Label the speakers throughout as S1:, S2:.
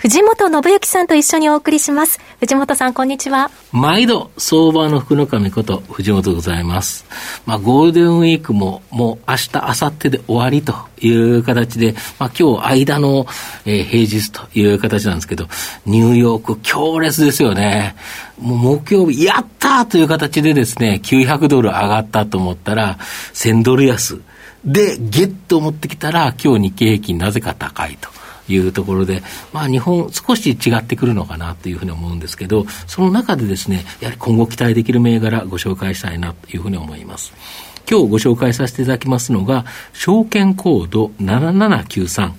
S1: 藤本信之さんと一緒にお送りします。藤本さん、こんにちは。
S2: 毎度、相場の福の神こと、藤本でございます。まあ、ゴールデンウィークも、もう明日、明後日で終わりという形で、まあ、今日、間の、えー、平日という形なんですけど、ニューヨーク、強烈ですよね。もう木曜日、やったという形でですね、900ドル上がったと思ったら、1000ドル安。で、ゲッと持ってきたら、今日日経平均なぜか高いと。いうところで、まあ、日本、少し違ってくるのかなというふうに思うんですけど、その中でですね、やはり今後期待できる銘柄、ご紹介したいなというふうに思います。今日ご紹介させていただきますのが、証券コード7793、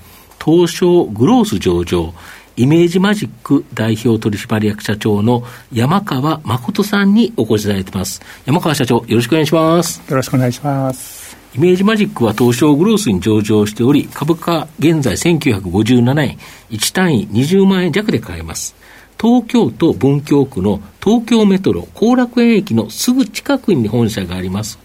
S2: 東証グロース上場、イメージマジック代表取締役社長の山川誠さんにお越しいただいています。山川社長、よろしくお願いします。
S3: よろしくお願いします。
S2: イメージマジックは東証グロースに上場しており、株価現在1957円、1単位20万円弱で買えます。東京都文京区の東京メトロ後楽園駅のすぐ近くに本社があります。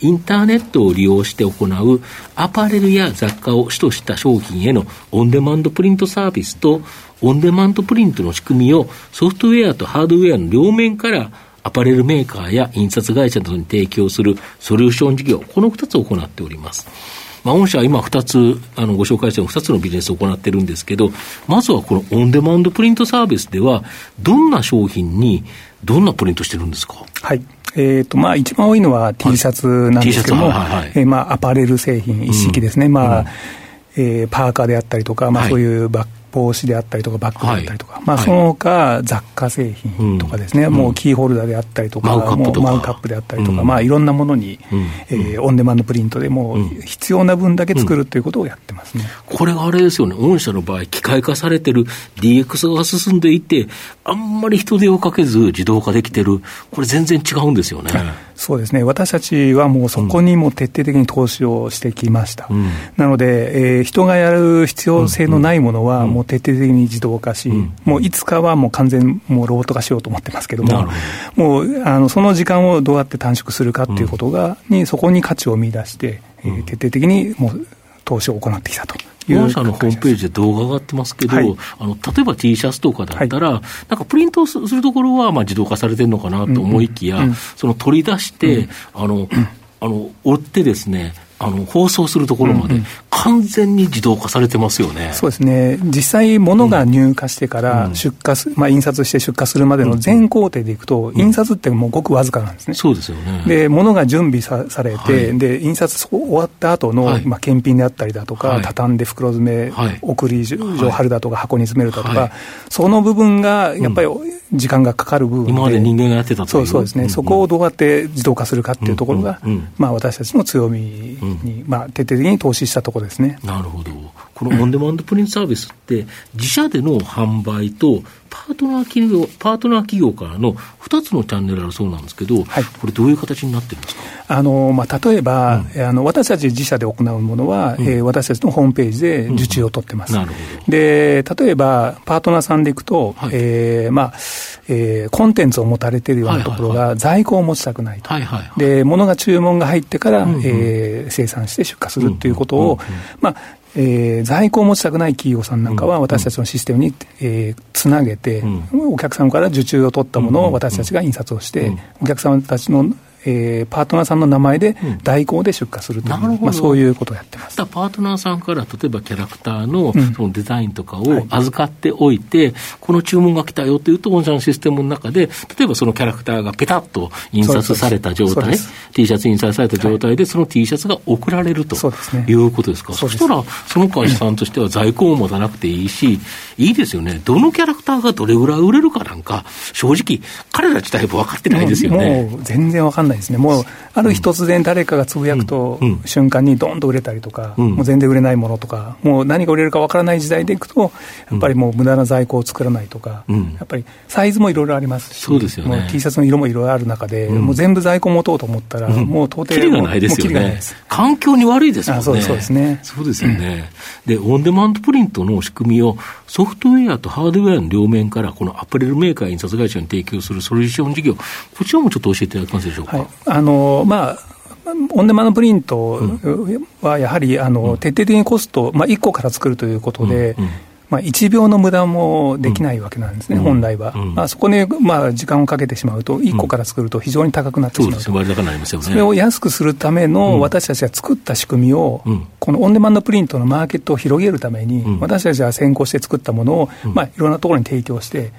S2: インターネットを利用して行うアパレルや雑貨を主とした商品へのオンデマンドプリントサービスとオンデマンドプリントの仕組みをソフトウェアとハードウェアの両面からアパレルメーカーや印刷会社などに提供するソリューション事業、この2つを行っております。まあ、御社は今2つ、あの、ご紹介した2つのビジネスを行ってるんですけど、まずはこのオンデマンドプリントサービスでは、どんな商品に、どんなプリントしてるんですか？
S3: はい。えーとまあ、一番多いのは T シャツなんですけども、えまあ、アパレル製品一式ですね、うん、まあ、うん、えー、パーカーであったりとか、まあ、そういうバッ帽子であったりとか、バッグであったりとか、はい、まあ、その他、雑貨製品とかですね、うん、もうキーホルダーであったりとか、マウもうマウカップであったりとか、うん、まあ、いろんなものに、うん、えー、オンデマンドプリントでもう必要な分だけ作るということをやってますね、
S2: これがあれですよね、御社の場合、機械化されてる DX が進んでいて、あんまり人手をかけず自動化できてる、これ、全然違うんですよね。
S3: そうですね、私たちはもうそこにも徹底的に投資をしてきました。うん、なので、えー、人がやる必要性のないものは、もう徹底的に自動化し、うん、もういつかはもう完全もうロボット化しようと思ってますけども、もうあのその時間をどうやって短縮するかっていうことが、にそこに価値を見出して、えー、徹底的にもう投資を行ってきたと。
S2: 御社のホームページで動画が上がってますけど、はい、あの例えば T シャツとかだったら、はい、なんかプリントするところはまあ自動化されてるのかなと思いきや、うん。うん、その取り出して、うん、あの、あの折ってですね、あの放送するところまで、完全に自動化されてますよね、
S3: そうですね、実際、物が入荷してから出荷す、うん、まあ、印刷して出荷するまでの全工程でいくと、印刷ってもうごくわずかなんですね。
S2: そうですよね。
S3: で物が準備さされて、はい、で印刷終わった後の、はい、まあ、検品であったりだとか、はい、畳んで袋詰め、送り状貼るだとか、箱に詰めるだとか、その部分がやっぱり時間がかかる部分で、
S2: 今まで人間がやってた
S3: そうそうですね、うんうん、そこをどうやって自動化するかっていうところが、うん。うん、まあ、私たちの強みに、まあ、徹底的に投資したところですね。
S2: なるほど。このオンデマンドプリントサービスって、自社での販売と、パートナー企業、パートナー企業からの2つのチャンネルあるそうなんですけど、はい、これ、どういう形になってるんですか？
S3: あの、まあ、例えば、うん、あの、私たち自社で行うものは、うん、えー、私たちのホームページで受注を取ってます。うん。で、例えば、パートナーさんでいくと、はい、えー、まあ、えー、コンテンツを持たれているようなところが、在庫を持ちたくないと。はいはいはい、で、物が注文が入ってから、うんうん、えー、生産して出荷するということを、まあ、えー、在庫を持ちたくない企業さんなんかは、私たちのシステムに、えー、つなげて、お客様から受注を取ったものを私たちが印刷をして、お客様たちのえー、パートナーさんの名前で代行で出荷するという、うん、まあ、そういうことをやってます。
S2: パートナーさんから例えばキャラクターのそのデザインとかを預かっておいて、うんはい、この注文が来たよっていうと、御社のシステムの中で、例えばそのキャラクターがペタッと印刷された状態、T シャツ印刷された状態で、その T シャツが送られるということですか、そしたら、その会社さんとしては在庫を持たなくていいし、いいですよね、どのキャラクターがどれぐらい売れるかなんか、正直、彼ら自体は分かってないですよね。
S3: もう全然分かんないないですね。もう、ある日突然誰かがつぶやくと、瞬間にどんと売れたりとか、もう全然売れないものとか、もう何が売れるかわからない時代でいくと、やっぱりもう無駄な在庫を作らないとか、やっぱりサイズもいろいろありますし、
S2: そうですよね、
S3: T シャツの色もいろいろある中で、もう全部在庫持とうと思ったら、もう到底、
S2: きりがないですよね。環境に悪いですもんね。
S3: そうですね。
S2: そうですよね。で、オンデマンドプリントの仕組みをソフトウェアとハードウェアの両面から、このアパレルメーカー、印刷会社に提供するソリューション事業、こちらもちょっと教えていただけますでしょうか？はい、
S3: あのまあオンデマンドプリントはやはりあの徹底的にコスト、まあ、1個から作るということで、うんうんまあ、1秒の無駄もできないわけなんですね、うん、本来は。うん、まあ、そこに、まあ、時間をかけてしまうと、1個から作ると非常に高くなってしまうと、
S2: うん、そ
S3: それを安くするための私たちが作った仕組みを、このオンデマンドプリントのマーケットを広げるために、私たちは先行して作ったものを、まあ、いろんなところに提供して、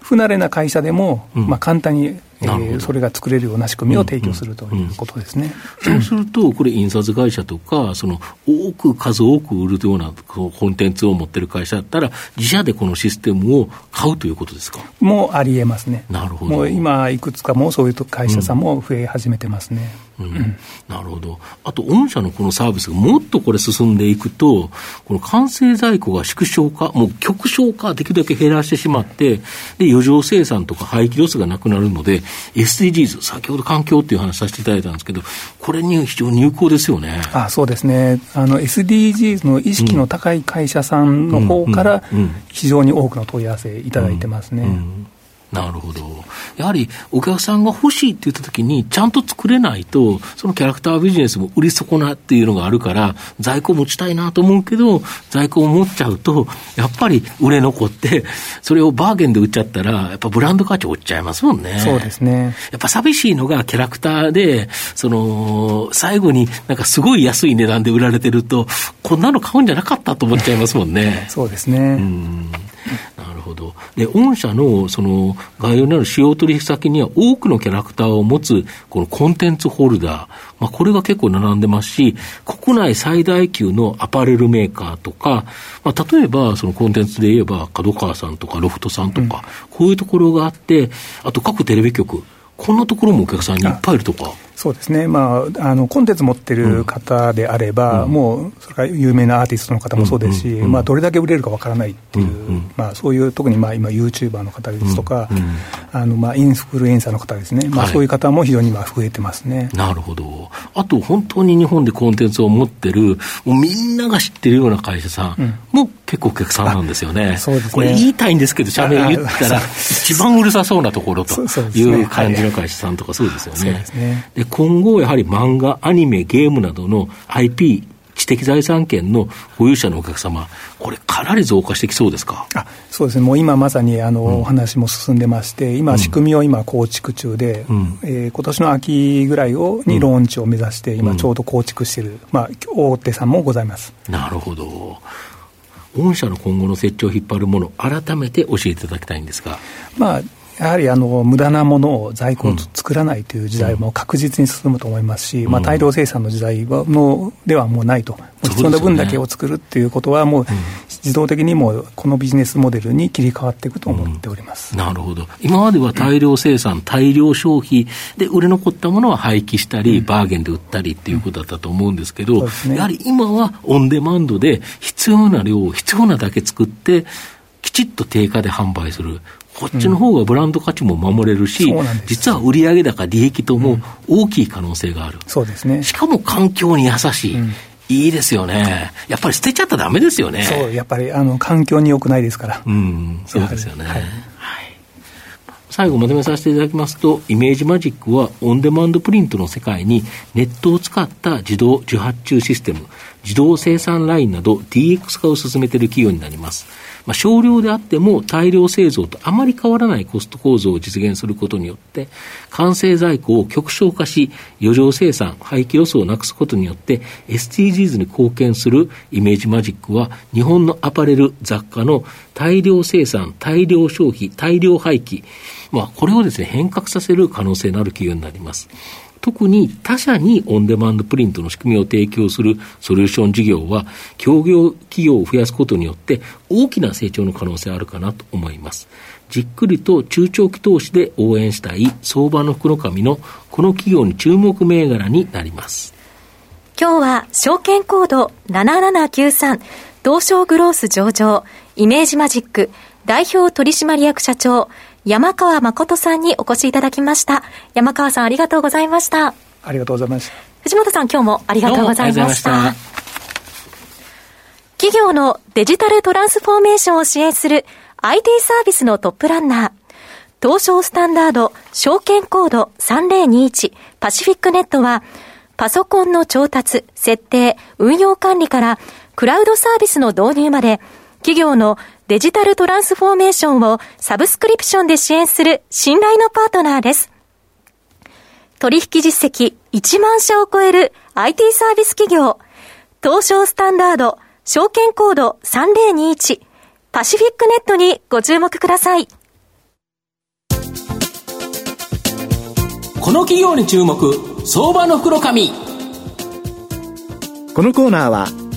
S3: 不慣れな会社でも、まあ、簡単にえー、それが作れるような仕組みを提供するということですね、
S2: うん。うん、そうすると、これ、印刷会社とか、その多く、数多く売るようなコンテンツを持ってる会社だったら、自社でこのシステムを買うということですか？
S3: もうありえますね。
S2: なるほど。
S3: もう今、いくつかもそういう会社さんも増え始めてますね。
S2: うん、なるほど。あと、御社のこのサービスがもっとこれ進んでいくと、この完成在庫が縮小化、もう極小化できるだけ減らしてしまって、で、余剰生産とか廃棄ロスがなくなるので、SDGs、先ほど環境っていう話させていただいたんですけど、これに非常に有効ですよね。
S3: あそうですね。あの、SDGs の意識の高い会社さんの方から、非常に多くの問い合わせいただいてますね。うんうんうん
S2: なるほど。やはりお客さんが欲しいって言ったときに、ちゃんと作れないと、そのキャラクタービジネスも売り損なっていうのがあるから、在庫持ちたいなと思うけど、在庫を持っちゃうと、やっぱり売れ残って、それをバーゲンで売っちゃったら、やっぱブランド価値落ちちゃいますもんね。
S3: そうですね。
S2: やっぱ寂しいのがキャラクターで、その、最後になんかすごい安い値段で売られてると、こんなの買うんじゃなかったと思っちゃいますもんね。
S3: そうですね。うん
S2: ほど。で、御社のその概要にある使用取引先には多くのキャラクターを持つこのコンテンツホルダー、まあ、これが結構並んでますし、国内最大級のアパレルメーカーとか、まあ、例えばそのコンテンツで言えば角川さんとかロフトさんとか、うん、こういうところがあって、あと各テレビ局、こんなところもお客さんにいっぱいいるとか。
S3: そうですね、まあ、あのコンテンツ持ってる方であれば、うん、もうそれから有名なアーティストの方もそうですし、うん。まあ、どれだけ売れるかわからないっていう、うん。うん、まあ、そういう特にまあ今、ユーチューバーの方ですとか、あのまあインフルエンサーの方ですね、まあ、そういう方も非常に今増えてますね、
S2: なるほど、あと本当に日本でコンテンツを持ってる、もうみんなが知ってるような会社さんも結構お客さんなんですよね。
S3: そうですね。
S2: これ言いたいんですけど、社名言ったら、一番うるさそうなところという感じの会社さんとかそうですよね。今後やはり漫画、アニメ、ゲームなどの IP、知的財産権の保有者のお客様、これ、かなり増加してきそうですか？
S3: あそうですね、もう今まさにあの、うん、お話も進んでまして、今、仕組みを今、構築中で、うん、えー、今年の秋ぐらいをにローンチを目指して、今、ちょうど構築している、まあ、大手さんもございます。
S2: なるほど。御社の今後の設置を引っ張るもの、改めて教えていただきたいんですが。
S3: まあやはりあの無駄なものを在庫を作らないという時代も確実に進むと思いますし、うん、まあ、大量生産の時代はのではもうないと、必要な分だけを作るっていうことは、もう自動的にもこのビジネスモデルに切り替わっていくと思っております、
S2: うん、なるほど、今までは大量生産、大量消費で売れ残ったものは廃棄したり、バーゲンで売ったりっていうことだったと思うんですけど、ね、やはり今はオンデマンドで必要な量、必要なだけ作って、きちっと定価で販売する。こっちの方がブランド価値も守れるし、うん、実は売上高、利益とも大きい可能性がある。
S3: そうですね。
S2: しかも環境に優しい。うんいいですよね。やっぱり捨てちゃったらだめですよね。
S3: そう、やっぱりあの環境に良くないですから。
S2: うん、そうですよね。はい、はい最後まとめさせていただきますと、イメージマジックはオンデマンドプリントの世界にネットを使った自動受発注システム、自動生産ラインなど DX 化を進めている企業になります。まあ、少量であっても大量製造とあまり変わらないコスト構造を実現することによって、完成在庫を極小化し、余剰生産、廃棄ロスをなくすことによって、SDGs に貢献するイメージマジックは、日本のアパレル、雑貨の大量生産、大量消費、大量廃棄、まあ、これをですね、変革させる可能性のある企業になります。特に他社にオンデマンドプリントの仕組みを提供するソリューション事業は、協業企業を増やすことによって大きな成長の可能性あるかなと思います。じっくりと中長期投資で応援したい相場の福の神のこの企業に注目銘柄になります。
S1: 今日は証券コード7793東証グロース上場イメージマジック代表取締役社長山川誠さんにお越しいただきました。山川さんありがとうございました。
S3: ありがとうございました。
S1: 藤本さん今日もありがとうございました。企業のデジタルトランスフォーメーションを支援する IT サービスのトップランナー、東証スタンダード証券コード3021パシフィックネットは、パソコンの調達、設定、運用管理からクラウドサービスの導入まで、企業のデジタルトランスフォーメーションをサブスクリプションで支援する信頼のパートナーです。取引実績1万社を超える IT サービス企業、東証スタンダード、証券コード3021、パシフィックネットにご注目ください。
S4: この企業に注目、相場の袋紙。
S5: このコーナーは、